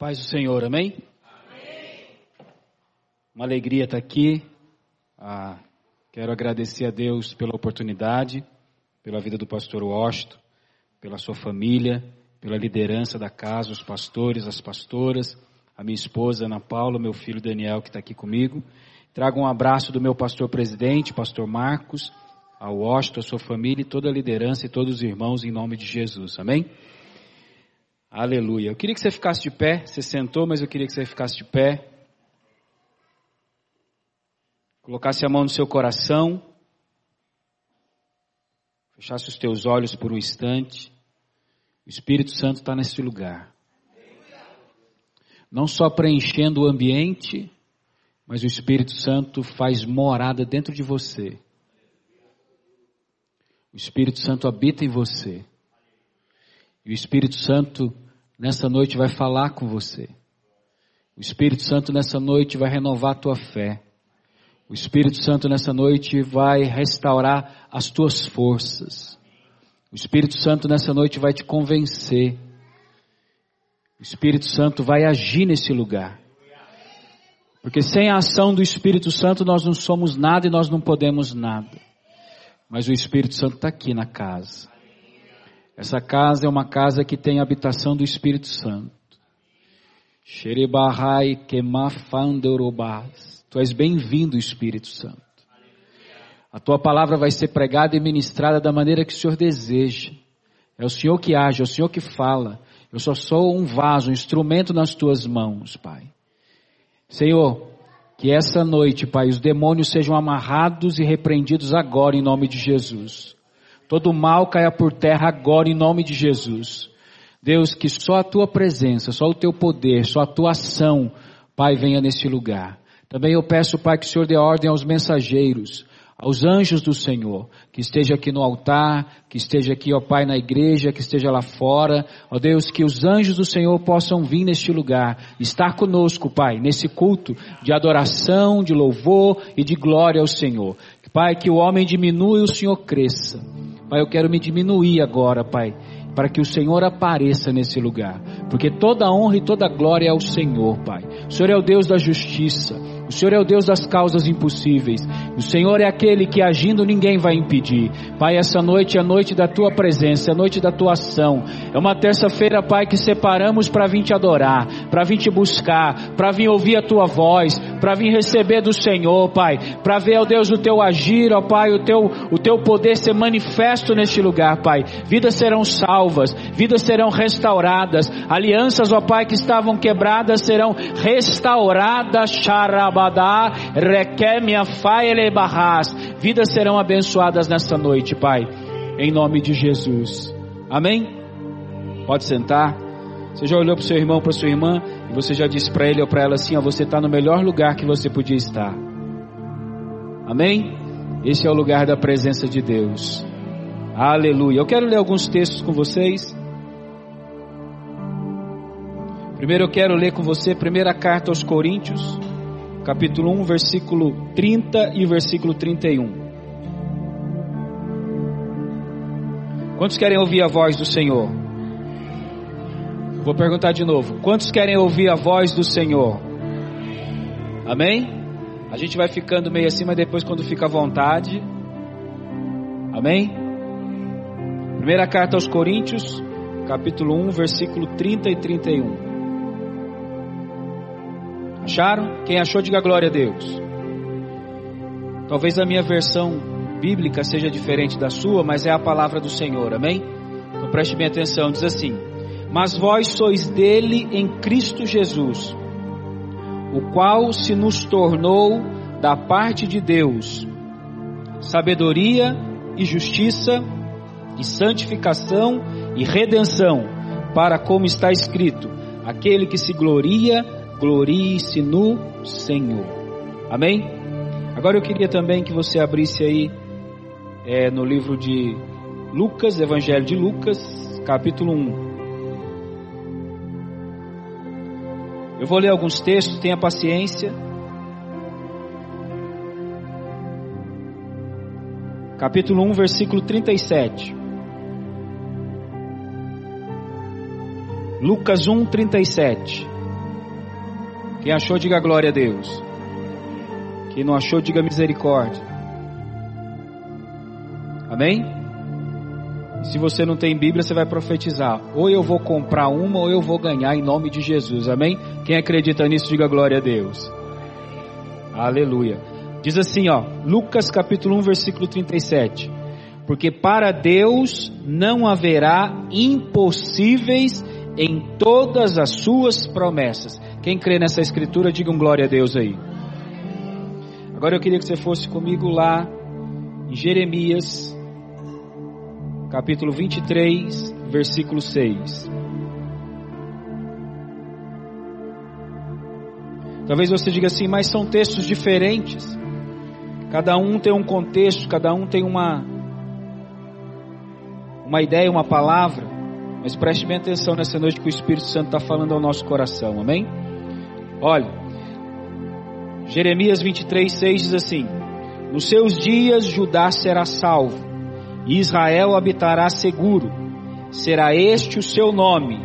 paz do Senhor, amém? amém. Uma alegria estar aqui. Ah, quero agradecer a Deus pela oportunidade, pela vida do pastor Washington, pela sua família, pela liderança da casa, os pastores, as pastoras, a minha esposa Ana Paula, meu filho Daniel que está aqui comigo. Trago um abraço do meu pastor presidente, pastor Marcos, ao Washington, a sua família e toda a liderança e todos os irmãos em nome de Jesus, amém? Aleluia. Eu queria que você ficasse de pé. Você sentou, mas eu queria que você ficasse de pé. Colocasse a mão no seu coração. Fechasse os teus olhos por um instante. O Espírito Santo está nesse lugar. Não só preenchendo o ambiente, mas o Espírito Santo faz morada dentro de você. O Espírito Santo habita em você. E o Espírito Santo nessa noite vai falar com você. O Espírito Santo nessa noite vai renovar a tua fé. O Espírito Santo nessa noite vai restaurar as tuas forças. O Espírito Santo nessa noite vai te convencer. O Espírito Santo vai agir nesse lugar. Porque sem a ação do Espírito Santo nós não somos nada e nós não podemos nada. Mas o Espírito Santo está aqui na casa. Essa casa é uma casa que tem habitação do Espírito Santo. Xerebahai kemafandorobas. Tu és bem-vindo, Espírito Santo. A tua palavra vai ser pregada e ministrada da maneira que o Senhor deseja. É o Senhor que age, é o Senhor que fala. Eu só sou um vaso, um instrumento nas tuas mãos, Pai. Senhor, que essa noite, Pai, os demônios sejam amarrados e repreendidos agora em nome de Jesus. Todo mal caia por terra agora em nome de Jesus. Deus, que só a tua presença, só o teu poder, só a tua ação, Pai, venha neste lugar. Também eu peço, Pai, que o Senhor dê ordem aos mensageiros, aos anjos do Senhor, que esteja aqui no altar, que esteja aqui, ó Pai, na igreja, que esteja lá fora. Ó Deus, que os anjos do Senhor possam vir neste lugar, estar conosco, Pai, nesse culto de adoração, de louvor e de glória ao Senhor. Pai, que o homem diminua e o Senhor cresça. Pai, eu quero me diminuir agora, Pai, para que o Senhor apareça nesse lugar, porque toda honra e toda glória é ao Senhor, Pai. O Senhor é o Deus da justiça. O Senhor é o Deus das causas impossíveis. O Senhor é aquele que agindo ninguém vai impedir. Pai, essa noite é a noite da tua presença, é a noite da tua ação. É uma terça-feira, Pai, que separamos para vir te adorar, para vir te buscar, para vir ouvir a tua voz, para vir receber do Senhor, Pai, para ver, ó Deus, o teu agir, ó Pai, o teu, o teu poder ser manifesto neste lugar, Pai. Vidas serão salvas, vidas serão restauradas, alianças, ó Pai, que estavam quebradas serão restauradas, Xarabá. Rabadá, Requemia Faele Barras. Vidas serão abençoadas nesta noite, Pai, em nome de Jesus. Amém? Pode sentar. Você já olhou para o seu irmão, para sua irmã, e você já disse para ele ou para ela assim: ó, você está no melhor lugar que você podia estar. Amém? Esse é o lugar da presença de Deus. Aleluia. Eu quero ler alguns textos com vocês. Primeiro eu quero ler com você primeira carta aos Coríntios, capítulo 1, versículo 30 e versículo 31. Quantos querem ouvir a voz do Senhor? Vou perguntar de novo. Quantos querem ouvir a voz do Senhor? Amém? A gente vai ficando meio assim, mas depois quando fica à vontade. Amém? Primeira carta aos Coríntios, capítulo 1, versículo 30 e 31. Acharam? Quem achou, diga glória a Deus. Talvez a minha versão bíblica seja diferente da sua, mas é a palavra do Senhor, amém? Então preste bem atenção, diz assim: Mas vós sois dele em Cristo Jesus, o qual se nos tornou da parte de Deus sabedoria e justiça e santificação e redenção, para como está escrito: aquele que se gloria glorie-se no Senhor. Amém? Agora eu queria também que você abrisse aí é, no livro de Lucas, Evangelho de Lucas, capítulo 1. Eu vou ler alguns textos, tenha paciência. Capítulo 1, versículo 37. Lucas 1, 37. Quem achou, diga glória a Deus. Quem não achou, diga misericórdia. Amém? Se você não tem Bíblia, você vai profetizar. Ou eu vou comprar uma, ou eu vou ganhar em nome de Jesus. Amém? Quem acredita nisso, diga glória a Deus. Aleluia. Diz assim, ó, Lucas capítulo 1, versículo 37. Porque para Deus não haverá impossíveis em todas as suas promessas. Quem crê nessa escritura, diga um glória a Deus aí. Agora eu queria que você fosse comigo lá em Jeremias, capítulo 23, versículo 6. Talvez você diga assim, mas são textos diferentes. Cada um tem um contexto, cada um tem uma uma ideia, uma palavra. Mas preste bem atenção nessa noite que o Espírito Santo está falando ao nosso coração, amém? Olha, Jeremias 23, 6 diz assim: Nos seus dias Judá será salvo, e Israel habitará seguro. Será este o seu nome,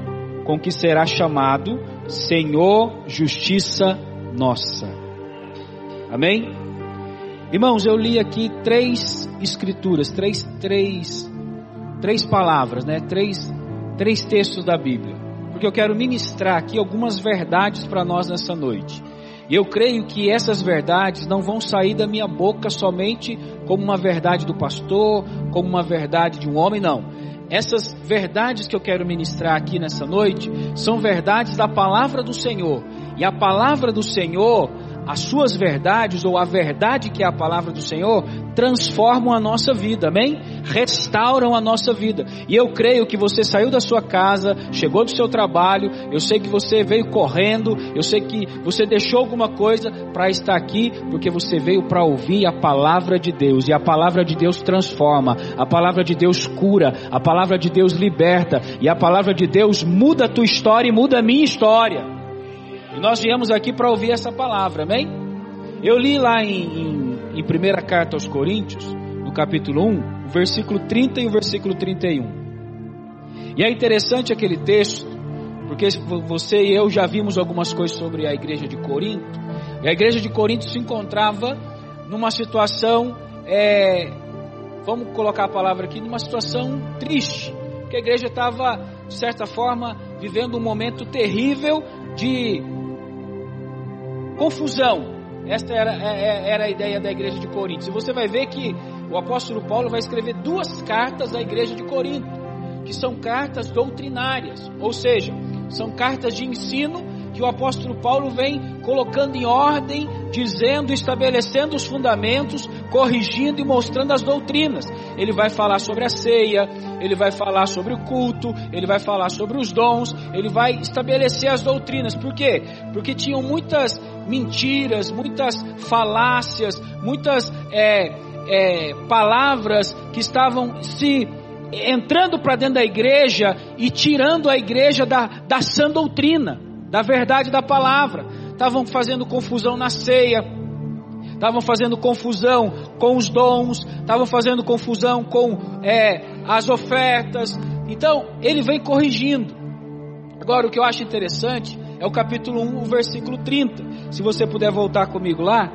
com que será chamado Senhor Justiça Nossa. Amém? Irmãos, eu li aqui três escrituras, três, três, três palavras, né? Três, três textos da Bíblia porque eu quero ministrar aqui algumas verdades para nós nessa noite. E eu creio que essas verdades não vão sair da minha boca somente como uma verdade do pastor, como uma verdade de um homem, não. Essas verdades que eu quero ministrar aqui nessa noite são verdades da palavra do Senhor. E a palavra do Senhor as suas verdades ou a verdade que é a palavra do Senhor transformam a nossa vida, amém? Restauram a nossa vida. E eu creio que você saiu da sua casa, chegou do seu trabalho, eu sei que você veio correndo, eu sei que você deixou alguma coisa para estar aqui, porque você veio para ouvir a palavra de Deus. E a palavra de Deus transforma, a palavra de Deus cura, a palavra de Deus liberta, e a palavra de Deus muda a tua história e muda a minha história. E nós viemos aqui para ouvir essa palavra, amém? Eu li lá em, em, em primeira carta aos Coríntios, no capítulo 1, o versículo 30 e o versículo 31. E é interessante aquele texto, porque você e eu já vimos algumas coisas sobre a igreja de Corinto. E a igreja de Corinto se encontrava numa situação, é, vamos colocar a palavra aqui, numa situação triste. Porque a igreja estava, de certa forma, vivendo um momento terrível de confusão. Esta era, é, é, era a ideia da igreja de Corinto. E você vai ver que o apóstolo Paulo vai escrever duas cartas à igreja de Corinto, que são cartas doutrinárias, ou seja, são cartas de ensino que o apóstolo Paulo vem colocando em ordem, dizendo, estabelecendo os fundamentos, corrigindo e mostrando as doutrinas. Ele vai falar sobre a ceia, ele vai falar sobre o culto, ele vai falar sobre os dons, ele vai estabelecer as doutrinas. Por quê? Porque tinham muitas mentiras, muitas falácias, muitas é, é, palavras que estavam se entrando para dentro da igreja e tirando a igreja da, da sã doutrina, da verdade da palavra. Estavam fazendo confusão na ceia, estavam fazendo confusão com os dons, estavam fazendo confusão com é, as ofertas. Então, ele vem corrigindo. Agora, o que eu acho interessante é o capítulo 1, o versículo 30. Se você puder voltar comigo lá.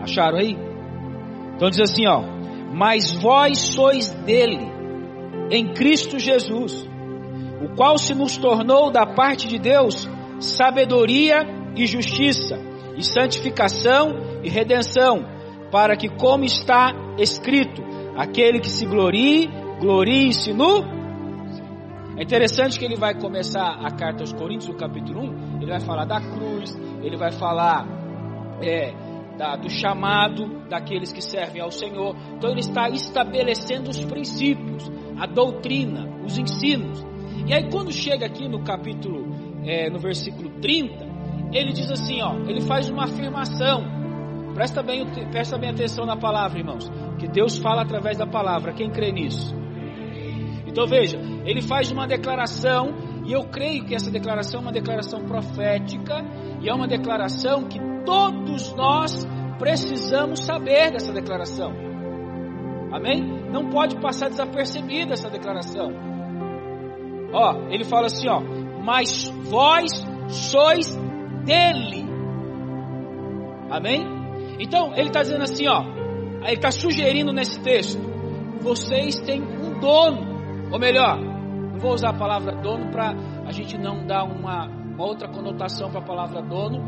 Acharam aí? Então diz assim, ó: "Mas vós sois dele, em Cristo Jesus, qual se nos tornou da parte de Deus sabedoria e justiça, e santificação e redenção, para que, como está escrito, aquele que se glorie, glorie-se no. É interessante que ele vai começar a carta aos Coríntios, no capítulo 1, ele vai falar da cruz, ele vai falar é, da, do chamado daqueles que servem ao Senhor. Então ele está estabelecendo os princípios, a doutrina, os ensinos. E aí quando chega aqui no capítulo, é, no versículo 30, ele diz assim, ó, ele faz uma afirmação. Presta bem, presta bem atenção na palavra, irmãos. Que Deus fala através da palavra. Quem crê nisso? Então veja, ele faz uma declaração E eu creio que essa declaração é uma declaração profética e é uma declaração que todos nós precisamos saber dessa declaração. Amém? Não pode passar desapercebida essa declaração. Ó, ele fala assim, ó, mas vós sois dele. Amém? Então, ele está dizendo assim, ó, ele está sugerindo nesse texto, vocês têm um dono, ou melhor, não vou usar a palavra dono para a gente não dar uma, uma outra conotação para a palavra dono,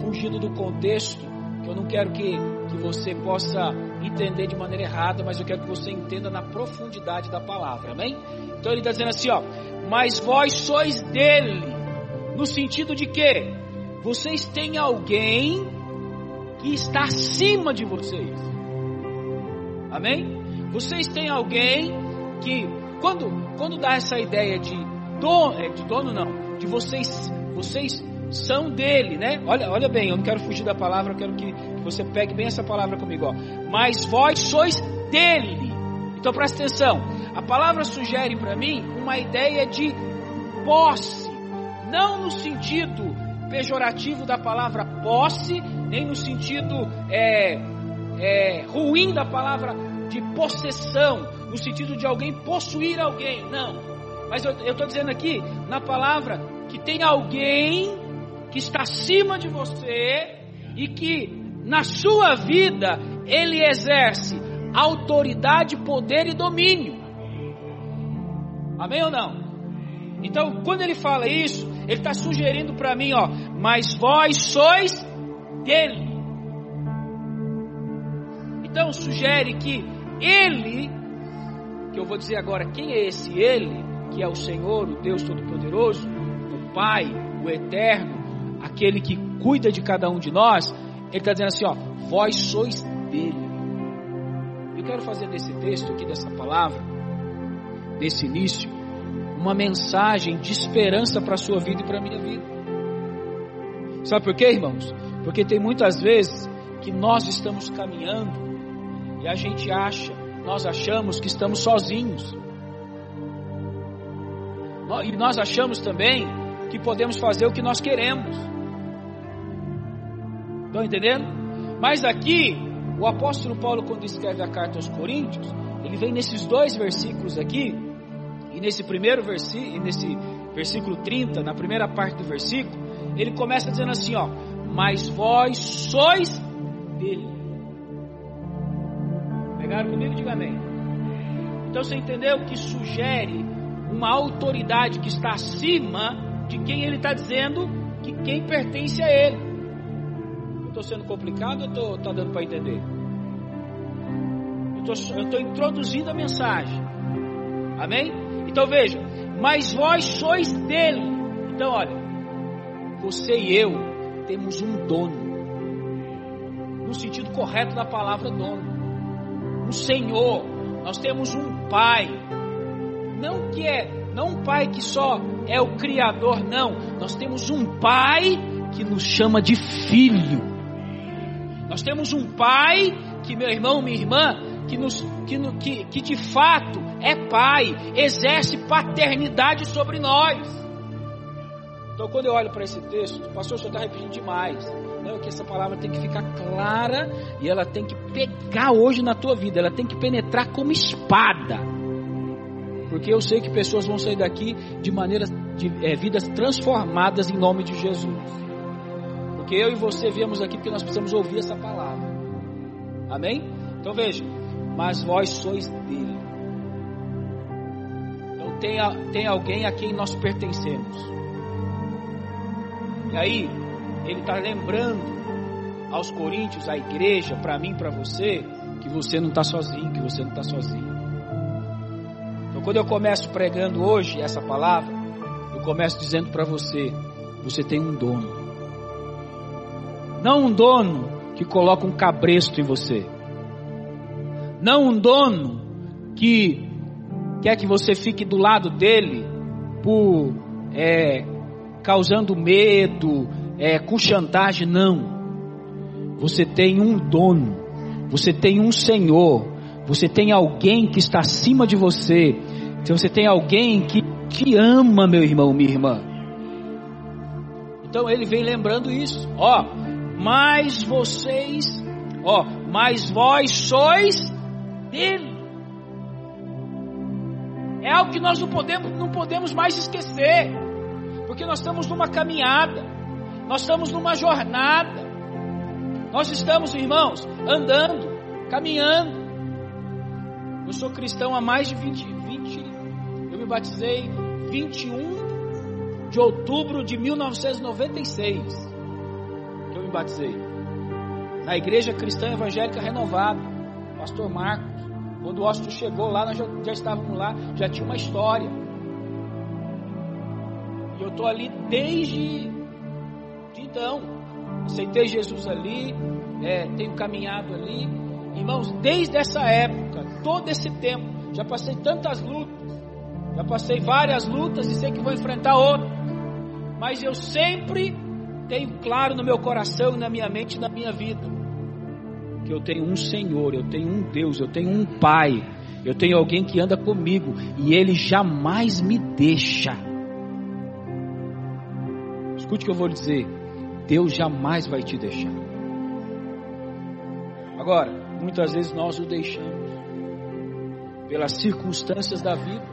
fugindo do contexto, que eu não quero que, que você possa entender de maneira errada, mas eu quero que você entenda na profundidade da palavra, amém? Então ele está dizendo assim, ó, mas vós sois dele, no sentido de que vocês têm alguém que está acima de vocês, amém? Vocês têm alguém que, quando, quando dá essa ideia de dono, é, de dono não, de vocês, vocês são dele, né? Olha, olha bem, eu não quero fugir da palavra, eu quero que, você pegue bem essa palavra comigo, ó. Mas vós sois dele. Então presta atenção. A palavra sugere para mim uma ideia de posse, não no sentido pejorativo da palavra posse, nem no sentido é, é, ruim da palavra de possessão, no sentido de alguém possuir alguém, não. Mas eu estou dizendo aqui, na palavra, que tem alguém que está acima de você e que na sua vida ele exerce autoridade, poder e domínio. Amém ou não? Então, quando ele fala isso, ele está sugerindo para mim, ó, mas vós sois dele. Então, sugere que ele, que eu vou dizer agora quem é esse ele, que é o Senhor, o Deus Todo-Poderoso, o Pai, o Eterno, aquele que cuida de cada um de nós, ele está dizendo assim: ó, vós sois dele. Quero fazer desse texto aqui, dessa palavra, desse início, uma mensagem de esperança para a sua vida e para a minha vida. Sabe por quê, irmãos? Porque tem muitas vezes que nós estamos caminhando e a gente acha, nós achamos que estamos sozinhos. E nós achamos também que podemos fazer o que nós queremos. Estão entendendo? Mas aqui, o apóstolo Paulo, quando escreve a carta aos Coríntios, ele vem nesses dois versículos aqui, e nesse primeiro versículo, nesse versículo 30, na primeira parte do versículo, ele começa dizendo assim: ó, mas vós sois dele. Pegaram comigo? Diga amém. Então você entendeu que sugere uma autoridade que está acima de quem ele está dizendo que quem pertence a ele. Estou sendo complicado ou está dando para entender? Eu estou introduzindo a mensagem. Amém? Então veja, mas vós sois dele. Então olha, você e eu temos um dono. No sentido correto da palavra dono. Um Senhor. Nós temos um Pai. Não que é, não um Pai que só é o Criador, não. Nós temos um Pai que nos chama de filho. Nós temos um pai, que meu irmão, minha irmã, que, nos, que, que, que de fato é pai, exerce paternidade sobre nós. Então, quando eu olho para esse texto, pastor, o senhor está repetindo demais. Não, é que essa palavra tem que ficar clara e ela tem que pegar hoje na tua vida, ela tem que penetrar como espada. Porque eu sei que pessoas vão sair daqui de maneiras, de é, vidas transformadas em nome de Jesus. Porque eu e você viemos aqui porque nós precisamos ouvir essa palavra. Amém? Então veja, mas vós sois dele. Então tem, tem alguém a quem nós pertencemos. E aí, ele está lembrando aos coríntios, à igreja, para mim, para você, que você não está sozinho, que você não está sozinho. Então, quando eu começo pregando hoje essa palavra, eu começo dizendo para você: você tem um dono. Não um dono que coloca um cabresto em você. Não um dono que quer que você fique do lado dele por é, causando medo, é, com chantagem. Não. Você tem um dono. Você tem um Senhor. Você tem alguém que está acima de você. Você tem alguém que te ama, meu irmão, minha irmã. Então ele vem lembrando isso. Ó, mas vocês, ó, mas vós sois dele. É algo que nós não podemos, não podemos mais esquecer, porque nós estamos numa caminhada, nós estamos numa jornada, nós estamos, irmãos, andando, caminhando. Eu sou cristão há mais de 20, 20 eu me batizei 21 de outubro de 1996, que eu me batizei, na Igreja Cristã Evangélica Renovada, Pastor Marcos. Quando o Austin chegou lá, nós já, já estávamos lá, já tinha uma história. E eu estou ali desde de então. Aceitei Jesus ali, é, tenho caminhado ali. Irmãos, desde essa época, todo esse tempo, já passei tantas lutas, já passei várias lutas e sei que vou enfrentar outras. Mas eu sempre tenho claro no meu coração e na minha mente na minha vida que eu tenho um Senhor, eu tenho um Deus, eu tenho um Pai, eu tenho alguém que anda comigo e Ele jamais me deixa. Escute o que eu vou lhe dizer: Deus jamais vai te deixar. Agora, muitas vezes nós o deixamos pelas circunstâncias da vida,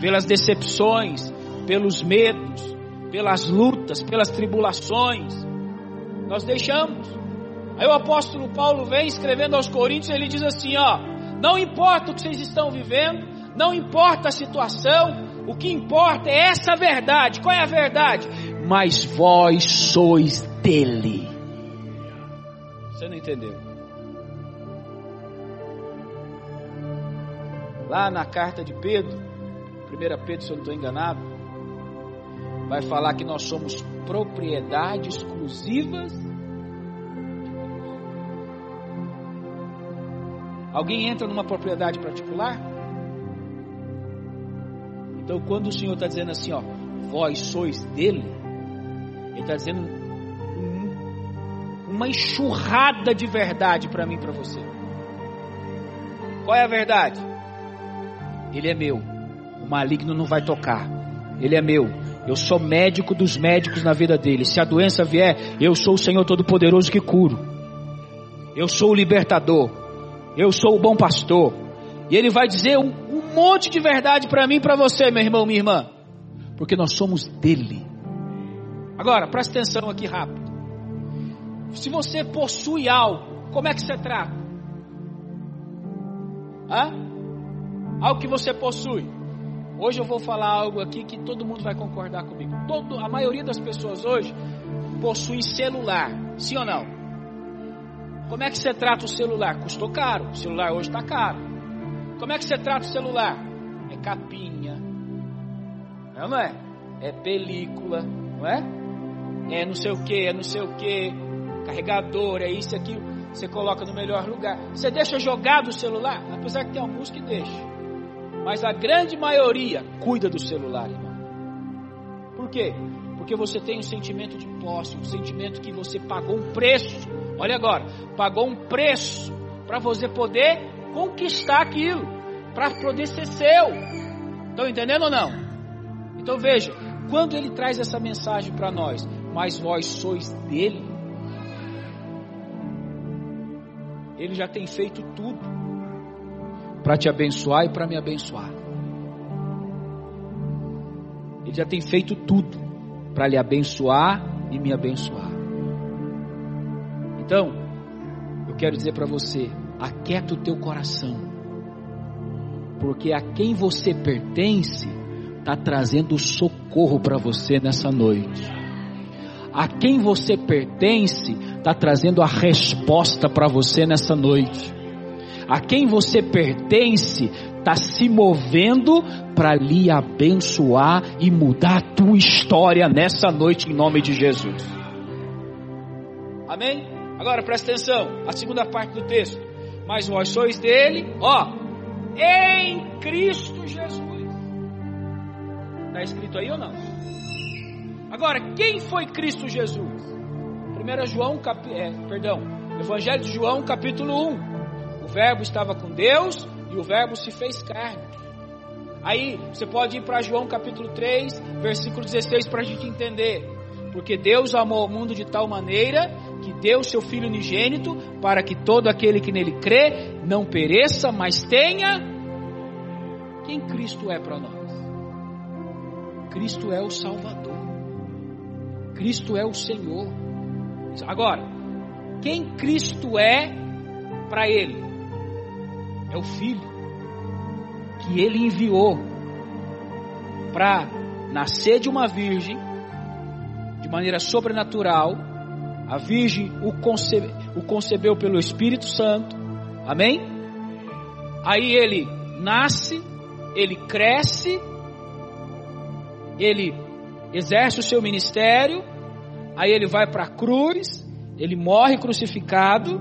pelas decepções, pelos medos, pelas lutas, pelas tribulações. Nós deixamos. Aí o apóstolo Paulo vem escrevendo aos Coríntios, ele diz assim: ó, não importa o que vocês estão vivendo, não importa a situação, o que importa é essa verdade. Qual é a verdade? Mas vós sois dele. Você não entendeu? Lá na carta de Pedro, 1 Pedro, se eu não estou enganado, vai falar que nós somos propriedade exclusivas Alguém entra numa propriedade particular? Então, quando o Senhor está dizendo assim, ó, vós sois dele, Ele está dizendo um, uma enxurrada de verdade para mim e para você. Qual é a verdade? Ele é meu. O maligno não vai tocar. Ele é meu. Eu sou médico dos médicos na vida dele. Se a doença vier, eu sou o Senhor Todo-Poderoso que curo. Eu sou o libertador. Eu sou o bom pastor. E ele vai dizer um, um monte de verdade para mim e para você, meu irmão, minha irmã. Porque nós somos dele. Agora, presta atenção aqui rápido. Se você possui algo, como é que você trata? Hã? Algo que você possui. Hoje eu vou falar algo aqui que todo mundo vai concordar comigo. Todo, a maioria das pessoas hoje possui celular, sim ou não? Como é que você trata o celular? Custou caro. O celular hoje está caro. Como é que você trata o celular? É capinha. Não, é? É película, não é? É não sei o que, é não sei o que. Carregador, é isso aqui. Você coloca no melhor lugar. Você deixa jogado o celular? Apesar que tem alguns que deixam. Mas a grande maioria cuida do celular, irmão. Por quê? Porque você tem um sentimento de posse, um sentimento que você pagou um preço Olha agora, pagou um preço para você poder conquistar aquilo, para poder ser seu. Estão entendendo ou não? Então veja, quando ele traz essa mensagem para nós, mas vós sois dele, ele já tem feito tudo para te abençoar e para me abençoar. Ele já tem feito tudo para lhe abençoar e me abençoar. Então, eu quero dizer para você: aquieta o teu coração, porque a quem você pertence está trazendo socorro para você nessa noite. A quem você pertence está trazendo a resposta para você nessa noite. A quem você pertence está se movendo para lhe abençoar e mudar a tua história nessa noite em nome de Jesus. Amém? Agora presta atenção, a segunda parte do texto. Mas vós sois dele, ó, em Cristo Jesus. Está escrito aí ou não? Agora, quem foi Cristo Jesus? 1 João, cap... é, perdão, Evangelho de João, capítulo 1. O verbo estava com Deus e o verbo se fez carne. Aí você pode ir para João capítulo 3, versículo 16 para a gente entender. Porque Deus amou o mundo de tal maneira que deu seu Filho unigênito para que todo aquele que nele crê não pereça, mas tenha. Quem Cristo é para nós? Cristo é o Salvador. Cristo é o Senhor. Agora, quem Cristo é para ele? É o Filho que ele enviou para nascer de uma virgem de maneira sobrenatural. A virgem o, o concebeu pelo Espírito Santo. Amém? Aí ele nasce, ele cresce, ele exerce o seu ministério, aí ele vai para a cruz, ele morre crucificado,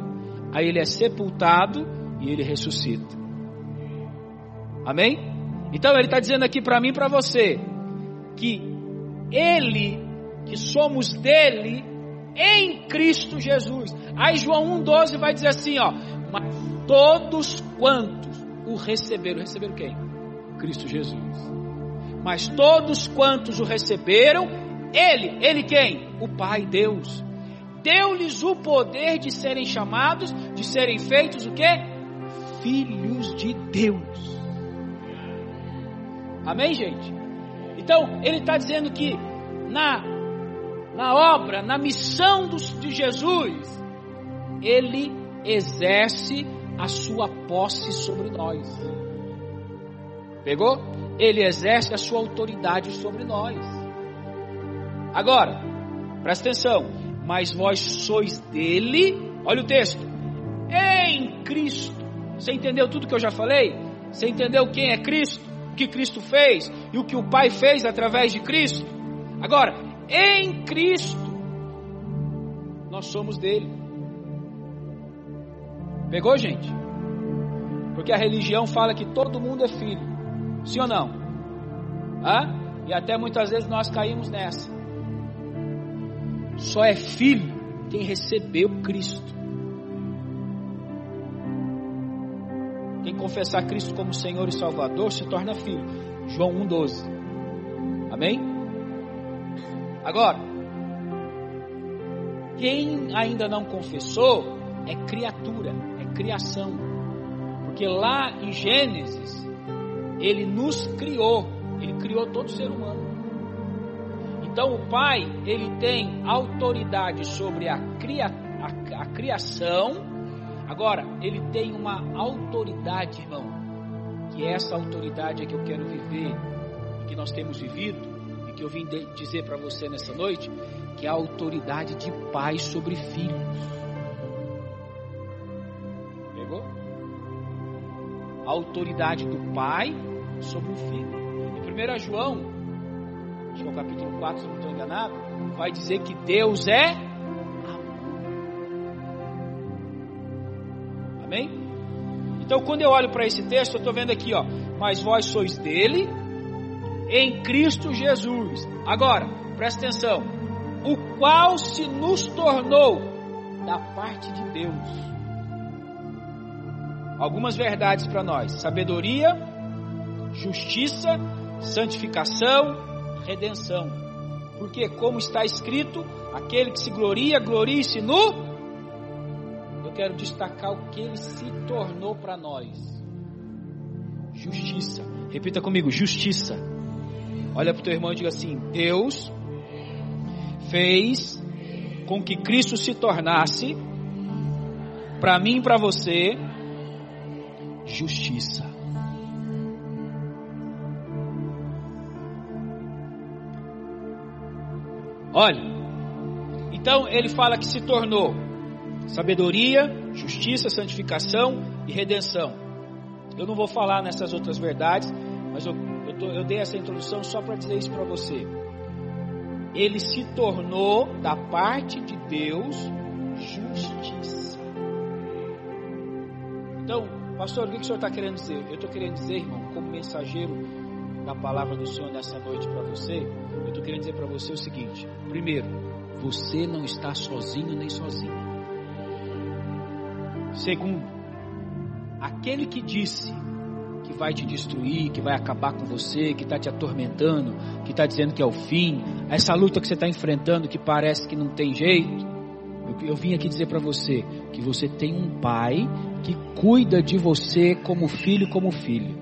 aí ele é sepultado e ele ressuscita. Amém? Então ele está dizendo aqui para mim e para você que ele, que somos dele em Cristo Jesus. Aí João 1,12 vai dizer assim: ó, mas todos quantos o receberam, receberam quem? Cristo Jesus. Mas todos quantos o receberam, ele, ele quem? O Pai Deus. Deu-lhes o poder de serem chamados, de serem feitos o que? Filhos de Deus. Amém, gente? Então, ele está dizendo que na, na obra, na missão de Jesus, ele exerce a sua posse sobre nós. Pegou? Ele exerce a sua autoridade sobre nós. Agora, presta atenção. Mas vós sois dele, olha o texto, em Cristo. Você entendeu tudo que eu já falei? Você entendeu quem é Cristo? o que Cristo fez e o que o Pai fez através de Cristo. Agora, em Cristo, nós somos dele. Pegou, gente? Porque a religião fala que todo mundo é filho. Sim ou não? Hã? E até muitas vezes nós caímos nessa. Só é filho quem recebeu Cristo. Quem confessar Cristo como Senhor e Salvador se torna filho. João 1,12. Amém? Agora, quem ainda não confessou é criatura, é criação. Porque lá em Gênesis, ele nos criou, ele criou todo ser humano. Então o Pai, ele tem autoridade sobre a, cria, a, a criação Agora, ele tem uma autoridade, irmão, que essa autoridade é que eu quero viver, e que nós temos vivido, e que eu vim dizer para você nessa noite, que é a autoridade de pai sobre filhos. Pegou? A autoridade do pai sobre o filho. Em 1 João, acho que é o capítulo 4, se não estou enganado, vai dizer que Deus é Amém? Então, quando eu olho para esse texto, eu estou vendo aqui, ó, mas vós sois dele em Cristo Jesus. Agora, presta atenção, o qual se nos tornou da parte de Deus. Algumas verdades para nós: sabedoria, justiça, santificação, redenção. Porque, como está escrito, aquele que se gloria, glorie-se no eu quero destacar o que ele se tornou para nós. Justiça. Repita comigo: justiça. Olha para o teu irmão e diga assim: Deus fez com que Cristo se tornasse, para mim e para você, justiça. Olha, então ele fala que se tornou sabedoria, justiça, santificação e redenção. Eu não vou falar nessas outras verdades, mas eu, eu, tô, eu dei essa introdução só para dizer isso para você. Ele se tornou, da parte de Deus, justiça. Então, pastor, o que o senhor está querendo dizer? Eu estou querendo dizer, irmão, como mensageiro da palavra do Senhor nessa noite para você, eu estou querendo dizer para você o seguinte: primeiro, você não está sozinho nem sozinha. Segundo, aquele que disse que vai te destruir, que vai acabar com você, que está te atormentando, que está dizendo que é o fim, essa luta que você está enfrentando que parece que não tem jeito. Eu, eu vim aqui dizer para você que você tem um pai que cuida de você como filho, como filho.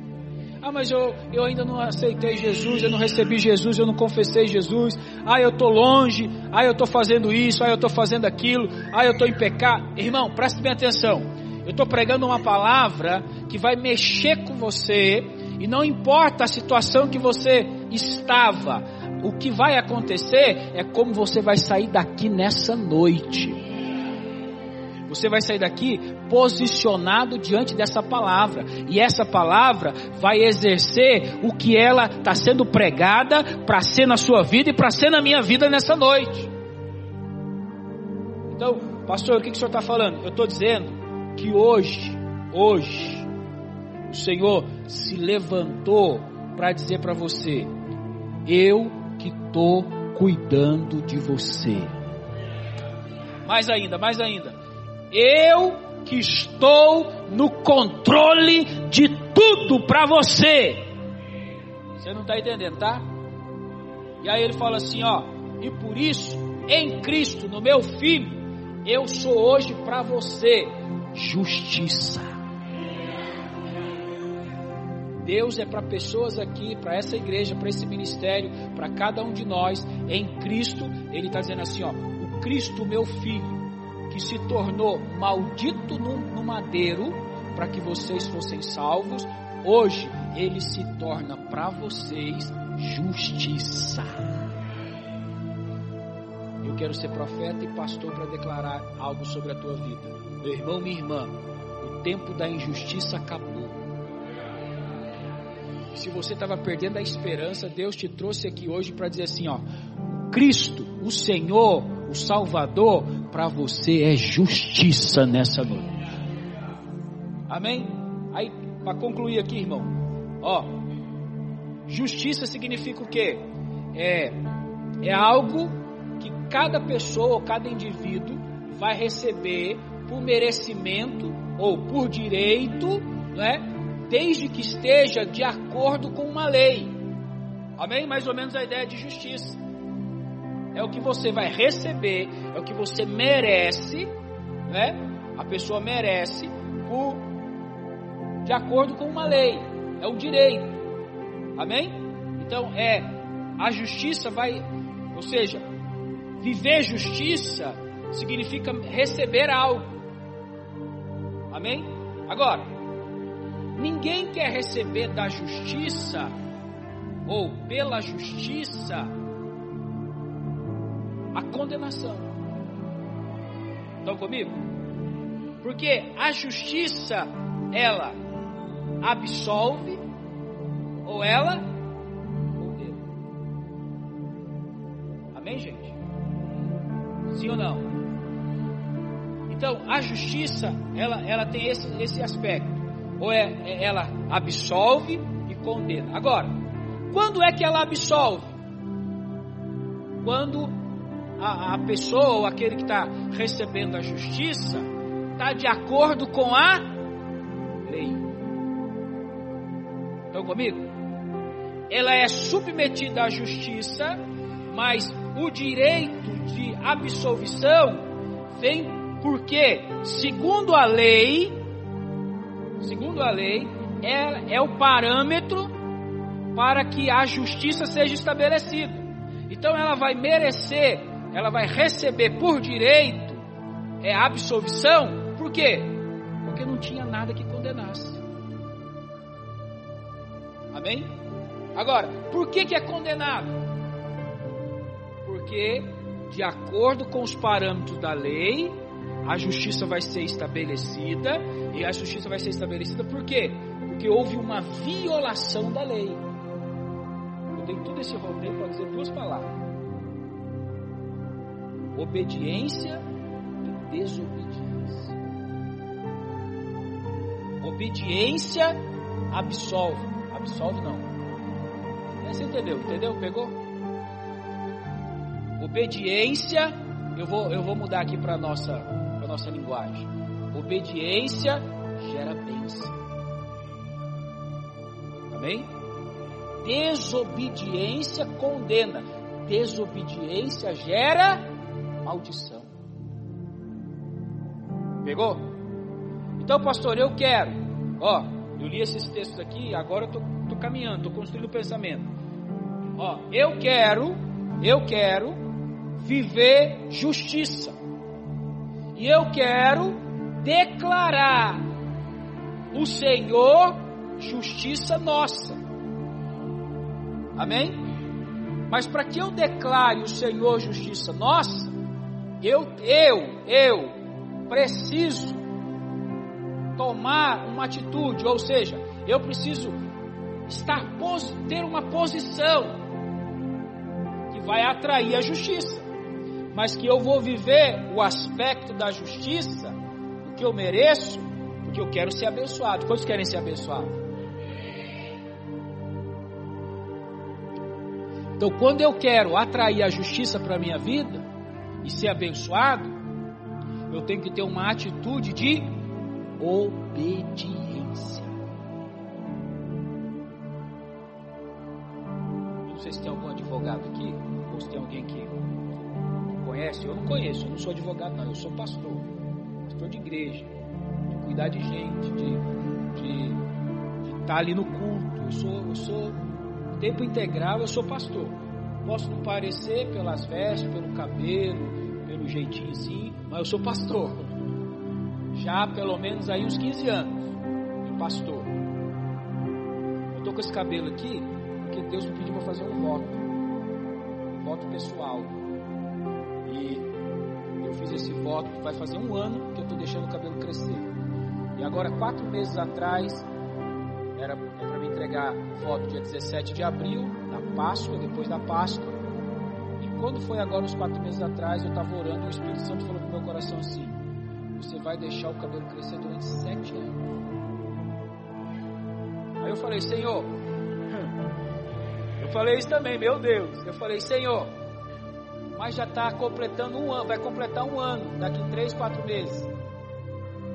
Ah, mas eu, eu ainda não aceitei Jesus, eu não recebi Jesus, eu não confessei Jesus. Ah, eu estou longe. Ah, eu estou fazendo isso. Ah, eu estou fazendo aquilo. Ah, eu estou em pecado. Irmão, preste bem atenção. Eu estou pregando uma palavra que vai mexer com você. E não importa a situação que você estava. O que vai acontecer é como você vai sair daqui nessa noite. Você vai sair daqui posicionado diante dessa palavra. E essa palavra vai exercer o que ela está sendo pregada para ser na sua vida e para ser na minha vida nessa noite. Então, pastor, o que, que o senhor está falando? Eu estou dizendo que hoje, hoje, o Senhor se levantou para dizer para você: Eu que estou cuidando de você. Mais ainda, mais ainda. Eu que estou no controle de tudo para você. Você não está entendendo, tá? E aí ele fala assim, ó, e por isso, em Cristo, no meu filho, eu sou hoje para você justiça. Deus é para pessoas aqui, para essa igreja, para esse ministério, para cada um de nós, em Cristo, Ele está dizendo assim: ó, o Cristo, meu filho, que se tornou maldito no, no madeiro para que vocês fossem salvos, hoje ele se torna para vocês justiça. Eu quero ser profeta e pastor para declarar algo sobre a tua vida. Meu irmão, minha irmã, o tempo da injustiça acabou. Se você estava perdendo a esperança, Deus te trouxe aqui hoje para dizer assim, ó, Cristo, o Senhor, o Salvador, para você é justiça nessa noite. Amém? Aí, para concluir aqui, irmão, ó, justiça significa o quê? É, é algo que cada pessoa, cada indivíduo vai receber por merecimento ou por direito, né? Desde que esteja de acordo com uma lei. Amém? Mais ou menos a ideia de justiça é o que você vai receber, é o que você merece, né? A pessoa merece por, de acordo com uma lei, é o direito. Amém? Então é a justiça vai, ou seja, viver justiça significa receber algo. Amém? Agora, ninguém quer receber da justiça ou pela justiça a condenação. Estão comigo? Porque a justiça, ela absolve ou ela condena. Amém, gente? Sim ou não? Então, a justiça, ela, ela tem esse, esse aspecto. Ou é, é ela absolve e condena. Agora, quando é que ela absolve? Quando a, a pessoa ou aquele que está recebendo a justiça está de acordo com a lei. Estão comigo? Ela é submetida à justiça, mas o direito de absolvição vem porque, segundo a lei, segundo a lei, é, é o parâmetro para que a justiça seja estabelecida. Então ela vai merecer ela vai receber por direito é absolvição, por quê? Porque não tinha nada que condenasse. Amém? Agora, por que, que é condenado? Porque, de acordo com os parâmetros da lei, a justiça vai ser estabelecida, e a justiça vai ser estabelecida por quê? Porque houve uma violação da lei. Eu tenho todo esse roteiro para dizer duas palavras obediência e desobediência. Obediência absolve, absolve não. Você entendeu? Entendeu? Pegou? Obediência, eu vou, eu vou mudar aqui para nossa, para nossa linguagem. Obediência gera bênção. Amém? Desobediência condena. Desobediência gera maldição. Pegou? Então, pastor, eu quero. Ó, eu li esses textos aqui, agora eu tô, tô caminhando, tô construindo o pensamento. Ó, eu quero, eu quero viver justiça. E eu quero declarar o Senhor justiça nossa. Amém? Mas para que eu declare o Senhor justiça nossa, eu, eu, eu preciso tomar uma atitude, ou seja, eu preciso estar ter uma posição que vai atrair a justiça, mas que eu vou viver o aspecto da justiça, o que eu mereço, porque eu quero ser abençoado. Quantos querem ser abençoados? Então, quando eu quero atrair a justiça para a minha vida e ser abençoado, eu tenho que ter uma atitude de obediência. Não sei se tem algum advogado aqui, ou se tem alguém que conhece. Eu não conheço, eu não sou advogado, não, eu sou pastor, pastor de igreja, de cuidar de gente, de, de, estar ali no culto. Eu sou, eu sou tempo integral, eu sou pastor. Posso parecer pelas vestes, pelo cabelo, pelo jeitinho assim, mas eu sou pastor. Já pelo menos aí uns 15 anos de pastor. Eu tô com esse cabelo aqui porque Deus me pediu para fazer um voto. Um voto pessoal. E eu fiz esse voto, vai fazer um ano que eu tô deixando o cabelo crescer. E agora, quatro meses atrás, era para me entregar voto dia 17 de abril, na Páscoa, depois da Páscoa. E quando foi agora, uns quatro meses atrás, eu estava orando e o Espírito Santo falou no meu coração assim: Você vai deixar o cabelo crescer durante sete anos. Aí eu falei, Senhor, eu falei isso também, meu Deus. Eu falei, Senhor, mas já está completando um ano, vai completar um ano, daqui três, quatro meses.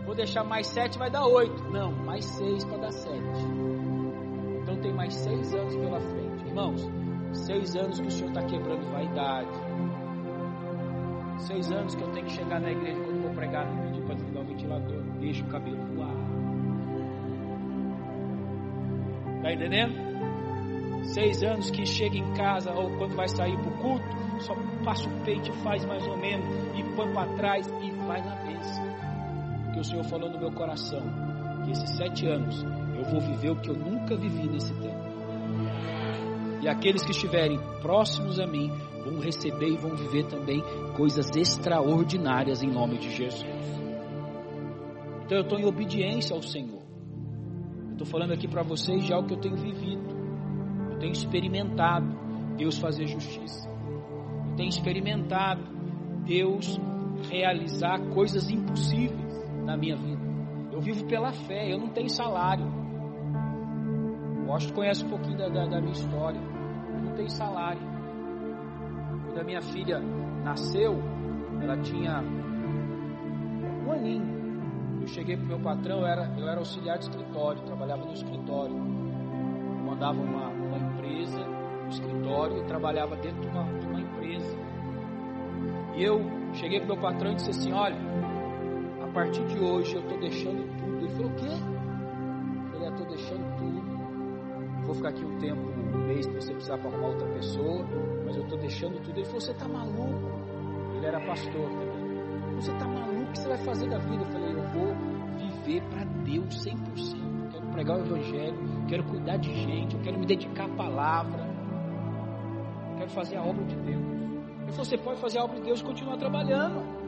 Vou deixar mais sete, vai dar oito. Não, mais seis para dar sete. Mais seis anos pela frente. Irmãos, seis anos que o Senhor está quebrando vaidade. Seis anos que eu tenho que chegar na igreja quando vou pregar, não pedir para desligar o ventilador. Deixa o cabelo voar. Está entendendo? Seis anos que chega em casa ou quando vai sair para o culto, só passa o peito e faz mais ou menos, e põe para trás e vai na bênção que o Senhor falou no meu coração, que esses sete anos eu vou viver o que eu nunca vivi nesse tempo. E aqueles que estiverem próximos a mim vão receber e vão viver também coisas extraordinárias em nome de Jesus. Então eu estou em obediência ao Senhor. Estou falando aqui para vocês já o que eu tenho vivido. Eu tenho experimentado Deus fazer justiça. Eu tenho experimentado Deus realizar coisas impossíveis na minha vida. Eu vivo pela fé, eu não tenho salário. O Washington conhece um pouquinho da, da, da minha história. Eu não tenho salário. Quando a minha filha nasceu, ela tinha um aninho. Eu cheguei pro meu patrão, eu era, eu era auxiliar de escritório, trabalhava no escritório. Eu mandava uma, uma empresa no escritório e trabalhava dentro de uma, de uma empresa. E eu cheguei pro meu patrão e disse assim, olha, partir de hoje eu estou deixando tudo. Ele falou, o quê? Eu falei, estou deixando tudo. Vou ficar aqui um tempo, um mês, para você precisar para outra pessoa, mas eu estou deixando tudo. Ele falou, você está maluco? Ele era pastor também. Você está maluco? O que você vai fazer da vida? Eu falei, eu vou viver para Deus 100%. Eu quero pregar o Evangelho, quero cuidar de gente, eu quero me dedicar à palavra, quero fazer a obra de Deus. Ele falou, você pode fazer a obra de Deus e continuar trabalhando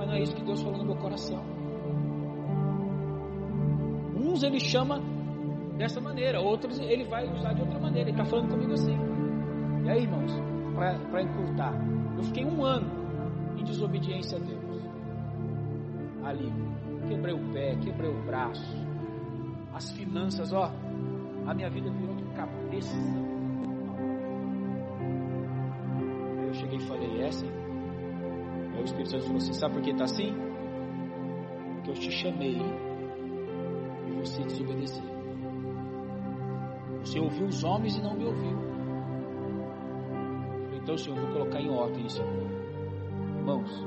mas não é isso que Deus falou no meu coração. Uns ele chama dessa maneira, outros ele vai usar de outra maneira. Ele está falando comigo assim. E aí, irmãos, para encurtar, eu fiquei um ano em desobediência a Deus. Ali, quebrei o pé, quebrei o braço, as finanças, ó, a minha vida virou de cabeça. Eu cheguei e falei, é assim. Aí o Espírito Santo falou assim: Sabe por que está assim? Porque eu te chamei e você desobedeceu. Você ouviu os homens e não me ouviu. Então, Senhor, eu vou colocar em ordem isso Irmãos,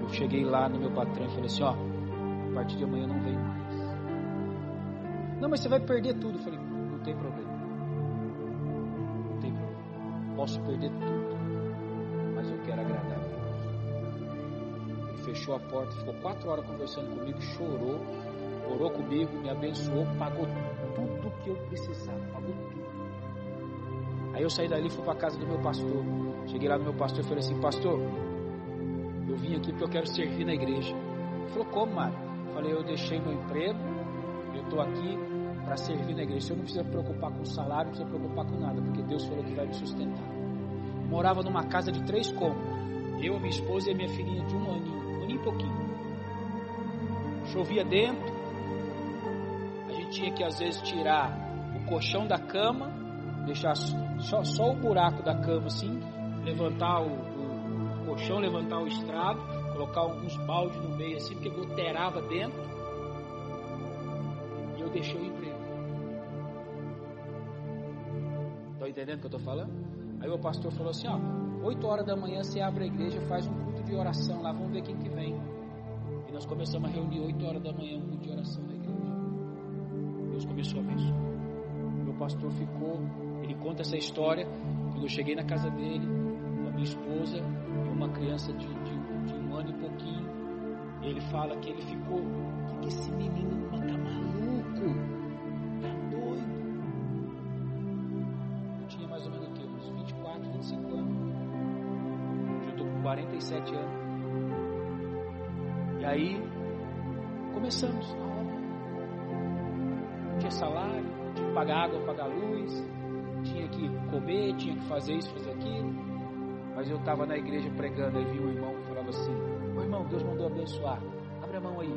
eu cheguei lá no meu patrão e falei assim: ó, a partir de amanhã eu não venho mais. Não, mas você vai perder tudo. Eu falei: não tem problema. Não tem problema. Posso perder tudo, mas eu quero agradar a Deus. Ele fechou a porta, ficou quatro horas conversando comigo, chorou, orou comigo, me abençoou, pagou tudo que eu precisava, pagou tudo. Aí eu saí dali e fui para a casa do meu pastor. Cheguei lá no meu pastor e falei assim: Pastor, eu vim aqui porque eu quero servir na igreja. Ele falou: Como, Mário? Eu falei: Eu deixei meu emprego, eu estou aqui para servir na igreja. Senhor não precisa preocupar com o salário, não precisa preocupar com nada, porque Deus falou que vai me sustentar. Eu morava numa casa de três cômodos. Eu, minha esposa e minha filhinha de um aninho, um aninho e pouquinho. Chovia dentro. Tinha que às vezes tirar o colchão da cama, deixar só, só o buraco da cama assim, levantar o, o, o colchão, levantar o estrado, colocar uns baldes no meio assim, porque goteirava dentro. E eu deixei o emprego. Estão entendendo o que eu estou falando? Aí o pastor falou assim: ó, 8 horas da manhã você abre a igreja, faz um culto de oração lá, vamos ver quem que vem. E nós começamos a reunir 8 horas da manhã um culto de oração na igreja. Deus começou a abençoar. Meu pastor ficou ele conta essa história quando eu cheguei na casa dele, com a minha esposa e uma criança de, de, de um ano e pouquinho. Ele fala que ele ficou, que, que esse menino tá maluco, tá doido. Eu tinha mais ou menos o quê? Uns 24, 25 anos. Eu estou com 47 anos. E aí começamos a obra. Salário, tinha que pagar água, pagar luz, tinha que comer, tinha que fazer isso, fazer aquilo. Mas eu estava na igreja pregando, aí vi um irmão que falava assim: Ô irmão, Deus mandou abençoar. Abre a mão aí.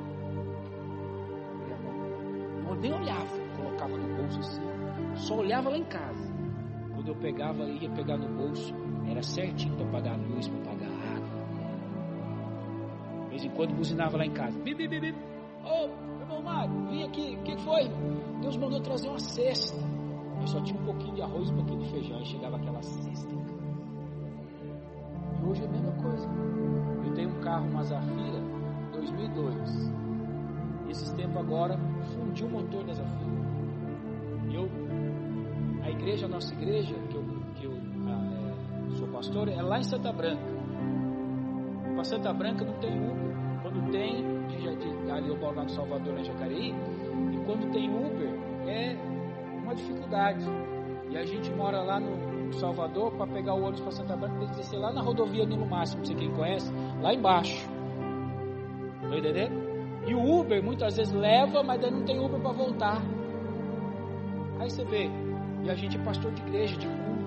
Abre a mão. Eu nem olhava, colocava no bolso assim. Só olhava lá em casa. Quando eu pegava, ia pegar no bolso, era certinho para pagar a luz, para pagar água. De vez em quando buzinava lá em casa. Bip, bip, bip. Ô, Mário, vim aqui, o que foi? Deus mandou trazer uma cesta. Eu só tinha um pouquinho de arroz, um pouquinho de feijão, e chegava aquela cesta. E hoje é a mesma coisa. Eu tenho um carro, uma Zafira, 2002. E esses tempos agora, fundiu o motor da Zafira. Eu, a igreja, a nossa igreja, que eu, que eu ah, é, sou pastor, é lá em Santa Branca. Para Santa Branca não tem Uber. Quando tem, de, ali lá no Salvador, na Jacareí, e quando tem Uber, é uma dificuldade. E a gente mora lá no Salvador para pegar o ônibus para Santa Branca, tem que descer lá na rodovia Nilo Máximo, não sei quem conhece, lá embaixo. Estão entendendo? E o Uber muitas vezes leva, mas daí não tem Uber para voltar. Aí você vê, e a gente é pastor de igreja, de culto.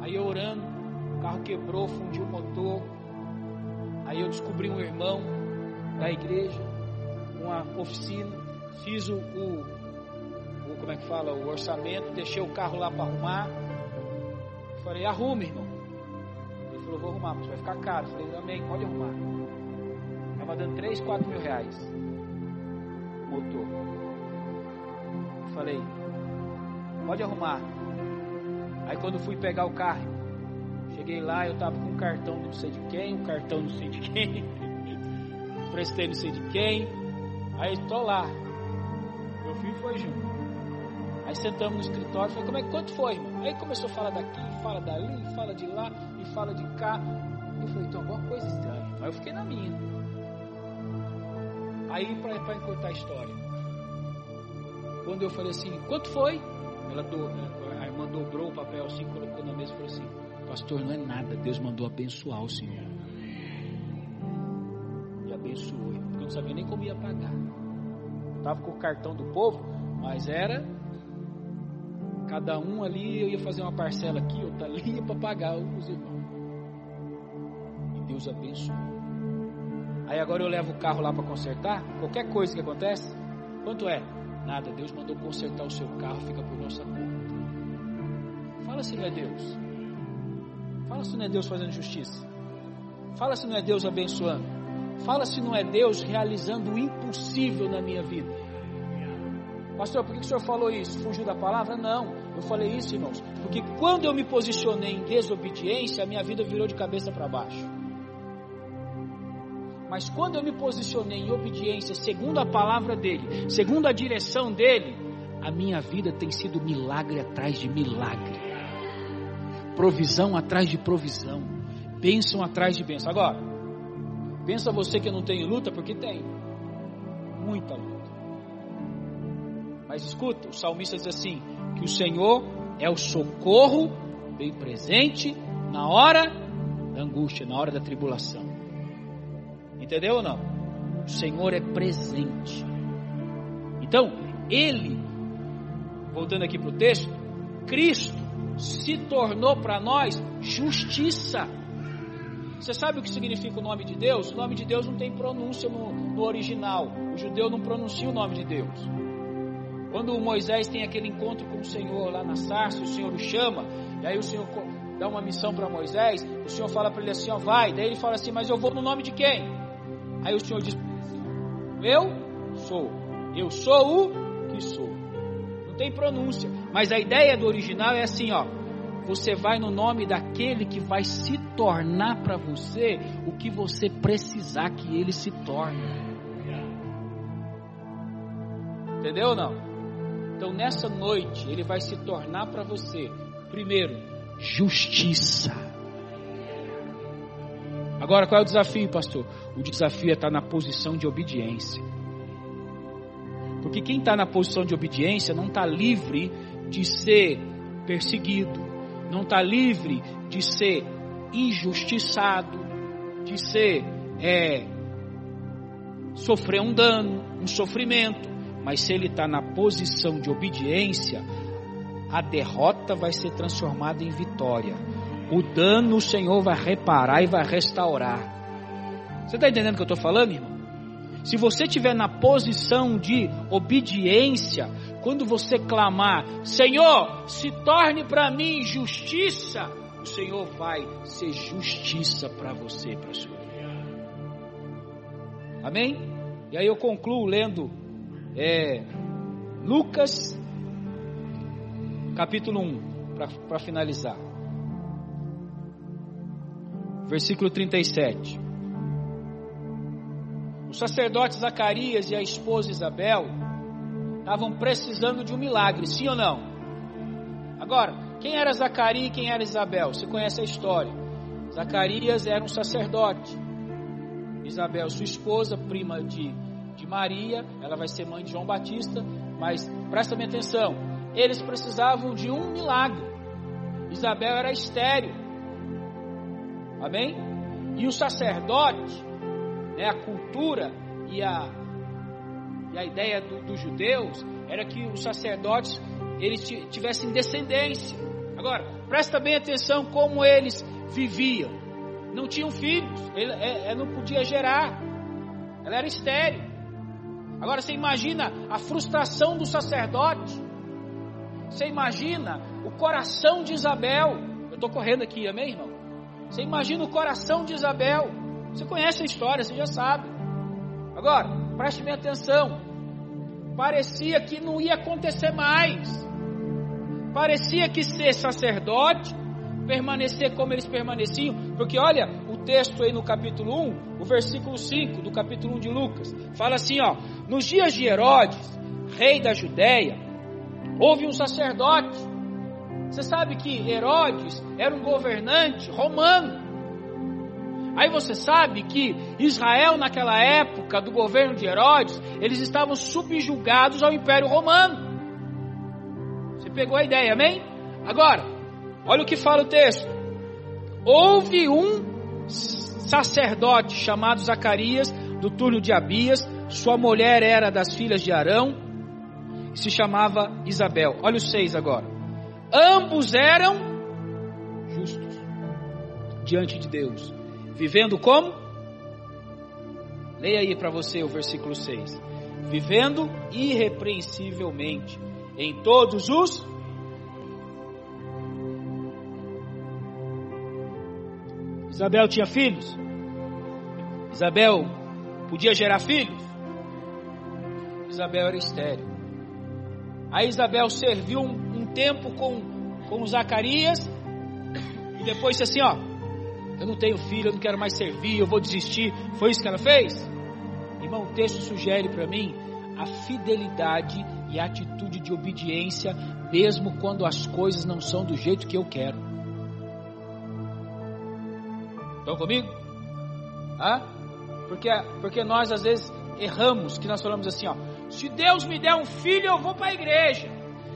Aí eu orando, o carro quebrou, fundiu o motor. Aí eu descobri um irmão da igreja, uma oficina, fiz o, o como é que fala, o orçamento, deixei o carro lá para arrumar. Falei, arrume, irmão. Ele falou, vou arrumar, mas vai ficar caro. Falei, amém, pode arrumar. Estava dando 3, 4 mil reais. Motor. Falei, pode arrumar. Aí quando fui pegar o carro, cheguei lá, eu tava com um cartão não sei de quem, um cartão não sei de quem, prestei não sei de quem. Aí estou lá. Meu filho foi junto. Aí sentamos no escritório, falei, como é que quanto foi, irmão? Aí começou a falar daqui, fala dali, fala de lá e fala de cá. Eu falei, então alguma coisa estranha. Aí eu fiquei na minha. Aí para encurtar a história. Quando eu falei assim, quanto foi? Ela do, a irmã dobrou o papel assim, colocou na mesa e falou assim, pastor, não é nada, Deus mandou abençoar o Senhor. E abençoou, porque eu não sabia nem como ia pagar. Estava com o cartão do povo, mas era Cada um ali eu ia fazer uma parcela aqui, outra ali para pagar os irmãos. E Deus abençoou. Aí agora eu levo o carro lá para consertar. Qualquer coisa que acontece, quanto é? Nada. Deus mandou consertar o seu carro, fica por nossa conta. Fala não é Deus. Fala se não é Deus fazendo justiça. Fala se não é Deus abençoando. Fala se não é Deus realizando o impossível na minha vida. Pastor, por que o senhor falou isso? Fugiu da palavra? Não, eu falei isso, irmãos, porque quando eu me posicionei em desobediência, a minha vida virou de cabeça para baixo. Mas quando eu me posicionei em obediência, segundo a palavra dele, segundo a direção dele, a minha vida tem sido milagre atrás de milagre, provisão atrás de provisão, bênção atrás de bênção. Agora, pensa você que não tenho luta, porque tem muita luta. Mas escuta, o salmista diz assim: que o Senhor é o socorro bem presente na hora da angústia, na hora da tribulação. Entendeu ou não? O Senhor é presente. Então, Ele, voltando aqui para o texto, Cristo se tornou para nós justiça. Você sabe o que significa o nome de Deus? O nome de Deus não tem pronúncia no, no original. O judeu não pronuncia o nome de Deus. Quando Moisés tem aquele encontro com o Senhor lá na sarça, o Senhor o chama, e aí o Senhor dá uma missão para Moisés, o Senhor fala para ele assim, ó, vai, daí ele fala assim, mas eu vou no nome de quem? Aí o Senhor diz, eu sou, eu sou o que sou. Não tem pronúncia, mas a ideia do original é assim, ó, você vai no nome daquele que vai se tornar para você o que você precisar que ele se torne. Entendeu ou não? Então nessa noite ele vai se tornar para você, primeiro, justiça. Agora qual é o desafio, pastor? O desafio é estar na posição de obediência. Porque quem está na posição de obediência não está livre de ser perseguido, não está livre de ser injustiçado, de ser é, sofrer um dano, um sofrimento. Mas se ele está na posição de obediência, a derrota vai ser transformada em vitória. O dano o Senhor vai reparar e vai restaurar. Você está entendendo o que eu estou falando, irmão? Se você estiver na posição de obediência, quando você clamar, Senhor, se torne para mim justiça, o Senhor vai ser justiça para você, para a sua vida. Amém? E aí eu concluo lendo é, Lucas, capítulo 1, para finalizar. Versículo 37. O sacerdote Zacarias e a esposa Isabel estavam precisando de um milagre, sim ou não? Agora, quem era Zacarias e quem era Isabel? Você conhece a história. Zacarias era um sacerdote. Isabel, sua esposa, prima de de Maria, ela vai ser mãe de João Batista, mas presta bem atenção, eles precisavam de um milagre. Isabel era estéril, amém? E o sacerdote, né, a cultura e a, e a ideia dos do judeus era que os sacerdotes eles tivessem descendência. Agora, presta bem atenção como eles viviam. Não tinham filhos, ele, é, é, não podia gerar, ela era estéril. Agora você imagina a frustração do sacerdote. Você imagina o coração de Isabel. Eu estou correndo aqui, amém, irmão? Você imagina o coração de Isabel. Você conhece a história, você já sabe. Agora, preste bem atenção. Parecia que não ia acontecer mais. Parecia que ser sacerdote, permanecer como eles permaneciam, porque olha, o texto aí no capítulo 1, o versículo 5 do capítulo 1 de Lucas, fala assim, ó: nos dias de Herodes, rei da Judéia, houve um sacerdote. Você sabe que Herodes era um governante romano. Aí você sabe que Israel, naquela época do governo de Herodes, eles estavam subjugados ao Império Romano. Você pegou a ideia, amém? Agora, olha o que fala o texto. Houve um sacerdote chamado Zacarias, do turno de Abias, sua mulher era das filhas de Arão e se chamava Isabel. Olha os seis agora. Ambos eram justos diante de Deus, vivendo como? Leia aí para você o versículo 6. Vivendo irrepreensivelmente em todos os Isabel tinha filhos? Isabel podia gerar filhos? Isabel era estéril. A Isabel serviu um, um tempo com, com Zacarias e depois disse assim: Ó, eu não tenho filho, eu não quero mais servir, eu vou desistir. Foi isso que ela fez? Irmão, o texto sugere para mim a fidelidade e a atitude de obediência, mesmo quando as coisas não são do jeito que eu quero. Estão comigo? Ah? Porque, porque nós às vezes erramos, que nós falamos assim, ó, se Deus me der um filho, eu vou para a igreja.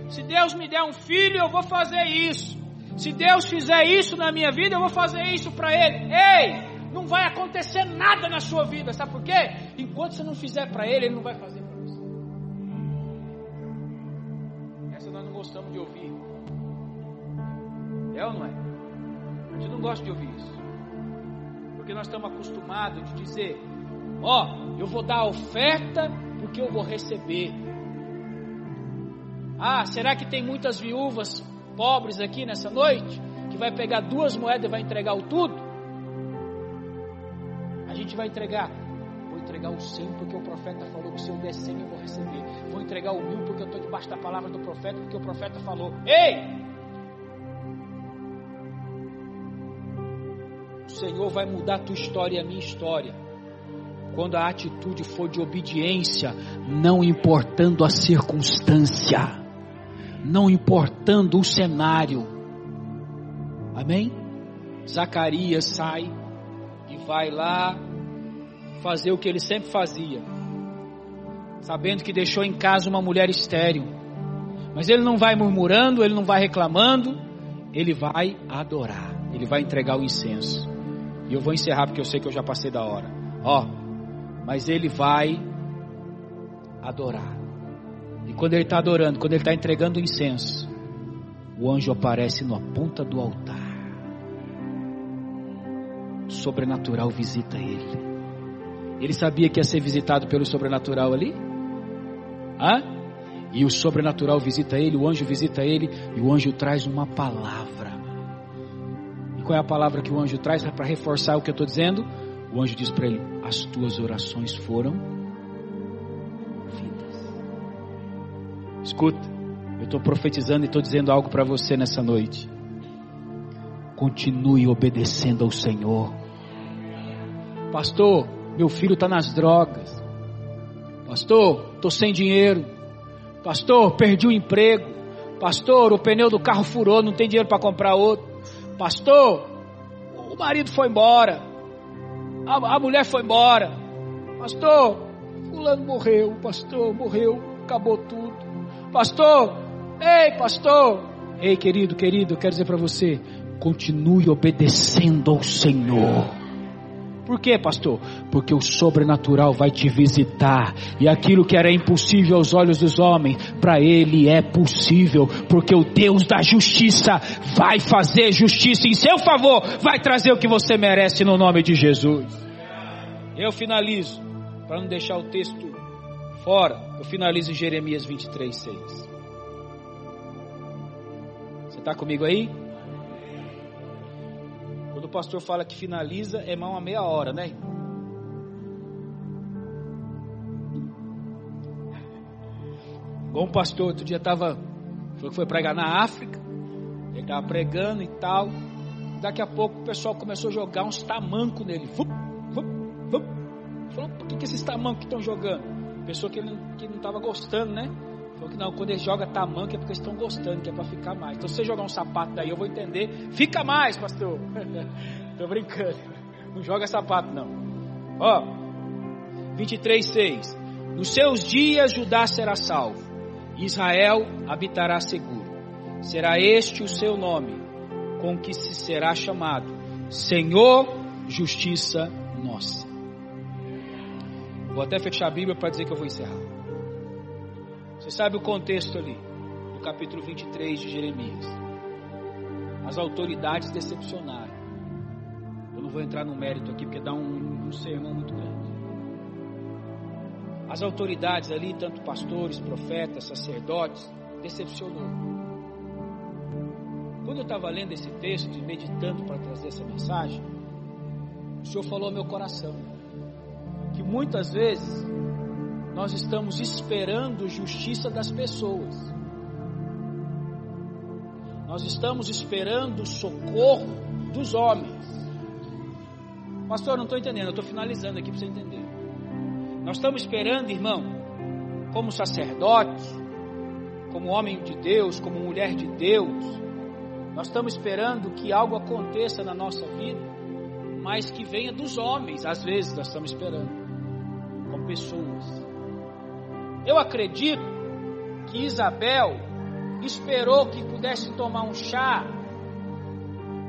Se Deus me der um filho, eu vou fazer isso. Se Deus fizer isso na minha vida, eu vou fazer isso para Ele. Ei, não vai acontecer nada na sua vida, sabe por quê? Enquanto você não fizer para Ele, Ele não vai fazer para você. Essa nós não gostamos de ouvir. É ou não é? A gente não gosta de ouvir isso. Porque nós estamos acostumados de dizer: Ó, oh, eu vou dar a oferta porque eu vou receber. Ah, será que tem muitas viúvas pobres aqui nessa noite que vai pegar duas moedas e vai entregar o tudo? A gente vai entregar. Vou entregar o cem porque o profeta falou que se eu der cem eu vou receber. Vou entregar o mil porque eu estou debaixo da palavra do profeta porque o profeta falou. Ei! O Senhor vai mudar a tua história e a minha história quando a atitude for de obediência, não importando a circunstância, não importando o cenário. Amém? Zacarias sai e vai lá fazer o que ele sempre fazia, sabendo que deixou em casa uma mulher estéril. Mas ele não vai murmurando, ele não vai reclamando, ele vai adorar, ele vai entregar o incenso. E eu vou encerrar porque eu sei que eu já passei da hora. Ó, mas ele vai adorar. Quando ele está adorando, quando ele está entregando o incenso, o anjo aparece na ponta do altar. O sobrenatural visita ele. Ele sabia que ia ser visitado pelo sobrenatural ali? Hã? E o sobrenatural visita ele, o anjo visita ele, e o anjo traz uma palavra. E qual é a palavra que o anjo traz para reforçar o que eu estou dizendo? O anjo diz para ele: As tuas orações foram Escuta, eu estou profetizando e estou dizendo algo para você nessa noite. Continue obedecendo ao Senhor. Pastor, meu filho está nas drogas. Pastor, estou sem dinheiro. Pastor, perdi o emprego. Pastor, o pneu do carro furou, não tem dinheiro para comprar outro. Pastor, o marido foi embora a, a mulher foi embora. Pastor, fulano morreu, pastor, morreu, acabou tudo. Pastor, ei, pastor. Ei, querido, querido, quero dizer para você, continue obedecendo ao Senhor. Por quê, pastor? Porque o sobrenatural vai te visitar. E aquilo que era impossível aos olhos dos homens, para ele é possível. Porque o Deus da justiça vai fazer justiça em seu favor. Vai trazer o que você merece no nome de Jesus. Eu finalizo, para não deixar o texto fora, eu finalizo em Jeremias 23, 6. Você está comigo aí? Quando o pastor fala que finaliza, é mal uma meia hora, né? Bom pastor, outro dia estava, foi, foi pregar na África, ele estava pregando e tal. Daqui a pouco o pessoal começou a jogar uns tamancos nele. Fup, fup, fup. Falou, por que, que esses tamancos estão jogando? Pessoa que, ele, que não estava gostando, né? Falou que não, quando ele joga tamanco é porque estão gostando, que é para ficar mais. Então se você jogar um sapato daí, eu vou entender. Fica mais, pastor. Tô brincando. Não joga sapato, não. Ó, 23, 6. Nos seus dias Judá será salvo, Israel habitará seguro. Será este o seu nome, com que se será chamado Senhor, justiça nossa. Vou até fechar a Bíblia para dizer que eu vou encerrar. Você sabe o contexto ali, do capítulo 23 de Jeremias. As autoridades decepcionaram. Eu não vou entrar no mérito aqui porque dá um, um sermão muito grande. As autoridades ali, tanto pastores, profetas, sacerdotes, decepcionou. Quando eu estava lendo esse texto e meditando para trazer essa mensagem, o Senhor falou ao meu coração muitas vezes nós estamos esperando justiça das pessoas. Nós estamos esperando socorro dos homens. Pastor, não estou entendendo, eu estou finalizando aqui para você entender. Nós estamos esperando, irmão, como sacerdote, como homem de Deus, como mulher de Deus, nós estamos esperando que algo aconteça na nossa vida, mas que venha dos homens, às vezes nós estamos esperando, pessoas. Eu acredito que Isabel esperou que pudesse tomar um chá,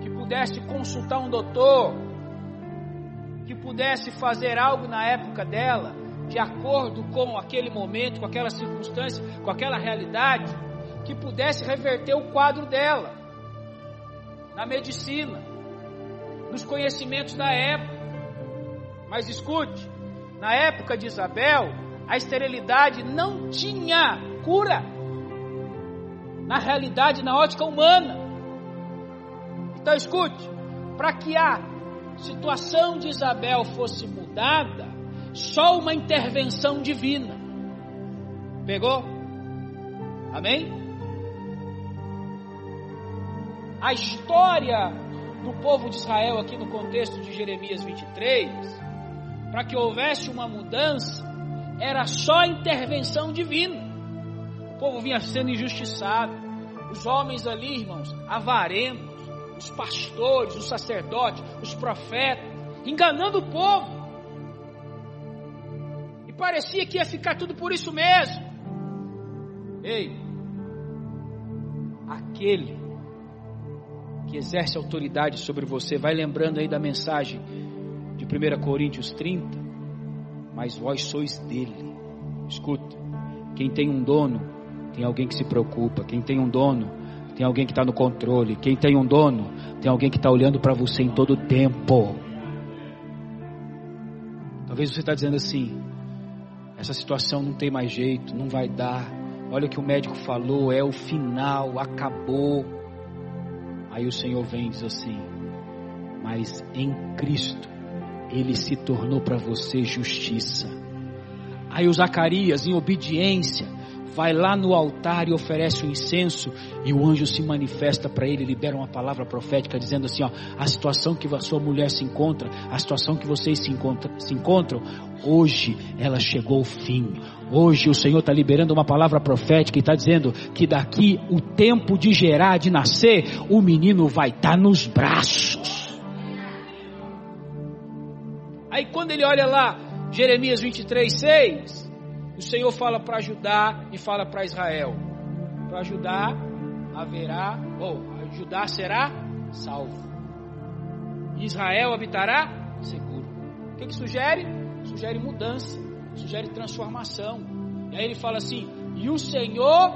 que pudesse consultar um doutor, que pudesse fazer algo na época dela, de acordo com aquele momento, com aquela circunstância, com aquela realidade, que pudesse reverter o quadro dela, na medicina, nos conhecimentos da época. Mas escute, na época de Isabel, a esterilidade não tinha cura. Na realidade, na ótica humana. Então escute, para que a situação de Isabel fosse mudada, só uma intervenção divina. Pegou? Amém? A história do povo de Israel aqui no contexto de Jeremias 23, para que houvesse uma mudança, era só intervenção divina. O povo vinha sendo injustiçado. Os homens ali, irmãos, avarentos, os pastores, os sacerdotes, os profetas, enganando o povo parecia que ia ficar tudo por isso mesmo. Ei, aquele que exerce autoridade sobre você, vai lembrando aí da mensagem 1 Coríntios 30, mas vós sois dele. Escuta, quem tem um dono, tem alguém que se preocupa. Quem tem um dono, tem alguém que está no controle. Quem tem um dono, tem alguém que está olhando para você em todo o tempo. Talvez você está dizendo assim: essa situação não tem mais jeito, não vai dar. Olha o que o médico falou, é o final, acabou. Aí o Senhor vem e diz assim: Mas em Cristo, Ele se tornou para você justiça. Aí o Zacarias, em obediência, vai lá no altar e oferece o incenso, e o anjo se manifesta para ele, libera uma palavra profética dizendo assim: ó, a situação que a sua mulher se encontra, a situação que vocês se, encontra, se encontram, hoje ela chegou ao fim. Hoje o Senhor está liberando uma palavra profética e está dizendo que daqui o tempo de gerar, de nascer, o menino vai estar tá nos braços. Quando ele olha lá, Jeremias 23, 6, o Senhor fala para Judá e fala para Israel. Para Judá haverá, ou Judá será salvo. Israel habitará seguro. O que, que sugere? Sugere mudança, sugere transformação. E aí ele fala assim: e o Senhor,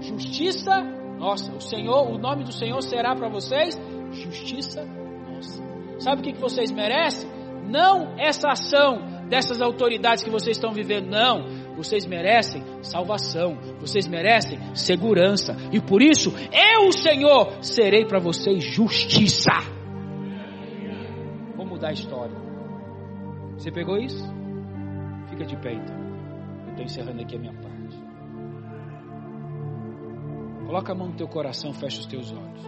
justiça nossa. O Senhor, o nome do Senhor será para vocês justiça nossa. Sabe o que, que vocês merecem? Não essa ação dessas autoridades que vocês estão vivendo, não vocês merecem salvação, vocês merecem segurança, e por isso eu, Senhor, serei para vocês justiça. Vou mudar a história. Você pegou isso? Fica de pé então. Eu estou encerrando aqui a minha parte. Coloca a mão no teu coração, fecha os teus olhos.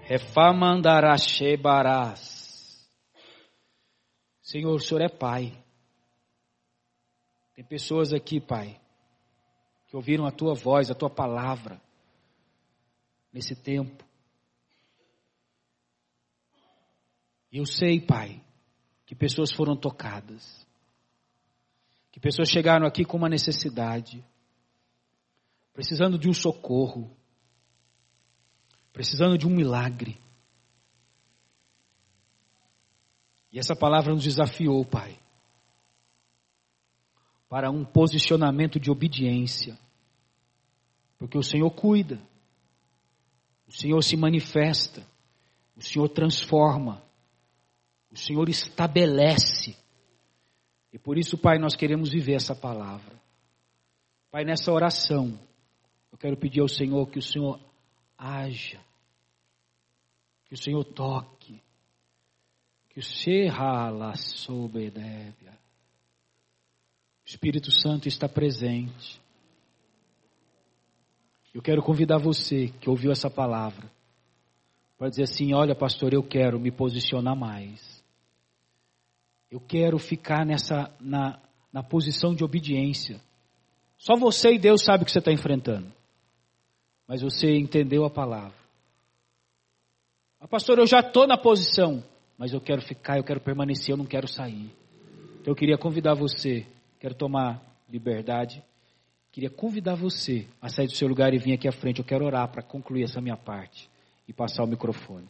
Refamandarashebarás. Senhor, o Senhor é Pai. Tem pessoas aqui, Pai, que ouviram a tua voz, a tua palavra, nesse tempo. E eu sei, Pai, que pessoas foram tocadas, que pessoas chegaram aqui com uma necessidade, precisando de um socorro, precisando de um milagre. E essa palavra nos desafiou, Pai para um posicionamento de obediência. Porque o Senhor cuida, o Senhor se manifesta, o Senhor transforma, o Senhor estabelece. E por isso, Pai, nós queremos viver essa palavra. Pai, nessa oração, eu quero pedir ao Senhor que o Senhor haja, que o Senhor toque, que o Serra Sobedébia Espírito Santo está presente. Eu quero convidar você que ouviu essa palavra para dizer assim: olha, pastor, eu quero me posicionar mais. Eu quero ficar nessa na, na posição de obediência. Só você e Deus sabe o que você está enfrentando. Mas você entendeu a palavra. Ah, pastor, eu já estou na posição, mas eu quero ficar, eu quero permanecer, eu não quero sair. Então eu queria convidar você, quero tomar liberdade, queria convidar você a sair do seu lugar e vir aqui à frente. Eu quero orar para concluir essa minha parte e passar o microfone.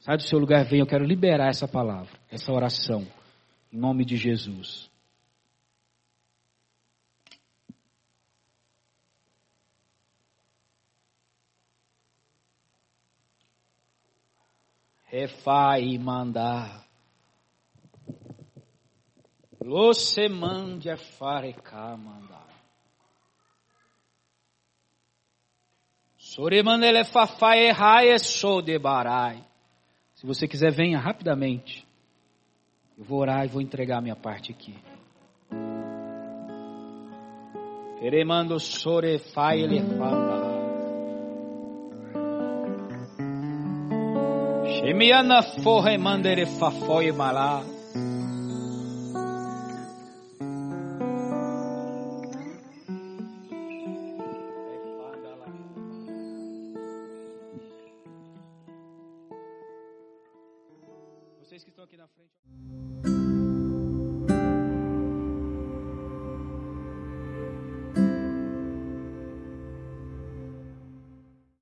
Sai do seu lugar, vem, eu quero liberar essa palavra, essa oração, em nome de Jesus. Refai mandar. Você mande farecar mandar. Sorimandele fafai errai sou de barai. Se você quiser, venha rapidamente. Eu vou orar e vou entregar a minha parte aqui. Queremando sore fai elefanda. Shemiana forre mandere fafoi malá.